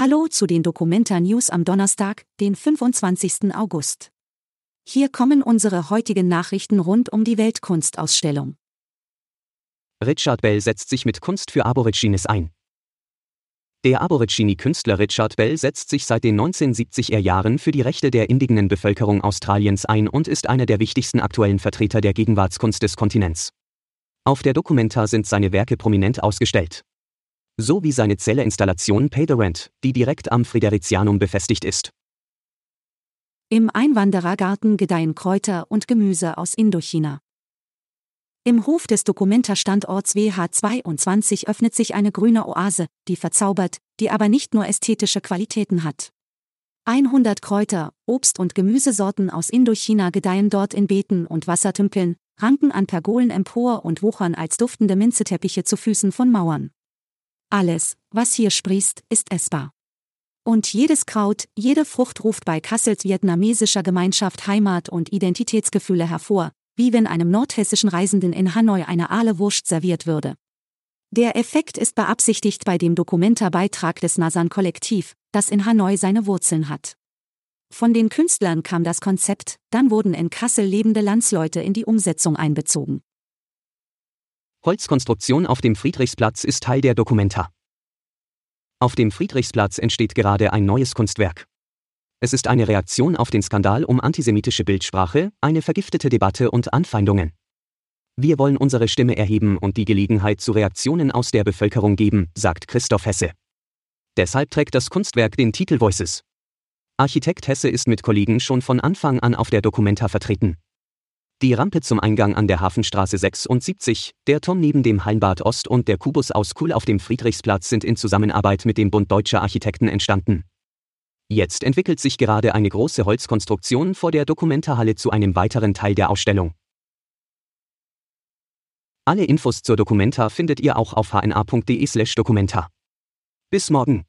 Hallo zu den Documenta News am Donnerstag, den 25. August. Hier kommen unsere heutigen Nachrichten rund um die Weltkunstausstellung. Richard Bell setzt sich mit Kunst für Aborigines ein. Der Aborigine-Künstler Richard Bell setzt sich seit den 1970er Jahren für die Rechte der indigenen Bevölkerung Australiens ein und ist einer der wichtigsten aktuellen Vertreter der Gegenwartskunst des Kontinents. Auf der Documenta sind seine Werke prominent ausgestellt sowie seine Zellerinstallation Pay the Rent, die direkt am Friderizianum befestigt ist. Im Einwanderergarten gedeihen Kräuter und Gemüse aus Indochina. Im Hof des Dokumenta-Standorts WH22 öffnet sich eine grüne Oase, die verzaubert, die aber nicht nur ästhetische Qualitäten hat. 100 Kräuter, Obst- und Gemüsesorten aus Indochina gedeihen dort in Beeten und Wassertümpeln, ranken an Pergolen empor und wuchern als duftende Minzeteppiche zu Füßen von Mauern. Alles, was hier sprießt, ist essbar. Und jedes Kraut, jede Frucht ruft bei Kassels vietnamesischer Gemeinschaft Heimat und Identitätsgefühle hervor, wie wenn einem nordhessischen Reisenden in Hanoi eine Aale-Wurst serviert würde. Der Effekt ist beabsichtigt bei dem Dokumenta-Beitrag des Nasan-Kollektiv, das in Hanoi seine Wurzeln hat. Von den Künstlern kam das Konzept, dann wurden in Kassel lebende Landsleute in die Umsetzung einbezogen. Holzkonstruktion auf dem Friedrichsplatz ist Teil der Dokumenta. Auf dem Friedrichsplatz entsteht gerade ein neues Kunstwerk. Es ist eine Reaktion auf den Skandal um antisemitische Bildsprache, eine vergiftete Debatte und Anfeindungen. Wir wollen unsere Stimme erheben und die Gelegenheit zu Reaktionen aus der Bevölkerung geben, sagt Christoph Hesse. Deshalb trägt das Kunstwerk den Titel Voices. Architekt Hesse ist mit Kollegen schon von Anfang an auf der Dokumenta vertreten. Die Rampe zum Eingang an der Hafenstraße 76, der Turm neben dem Hallenbad Ost und der Kubus aus Kuhl auf dem Friedrichsplatz sind in Zusammenarbeit mit dem Bund Deutscher Architekten entstanden. Jetzt entwickelt sich gerade eine große Holzkonstruktion vor der Dokumentarhalle zu einem weiteren Teil der Ausstellung. Alle Infos zur Dokumenta findet ihr auch auf hna.de/dokumenta. Bis morgen.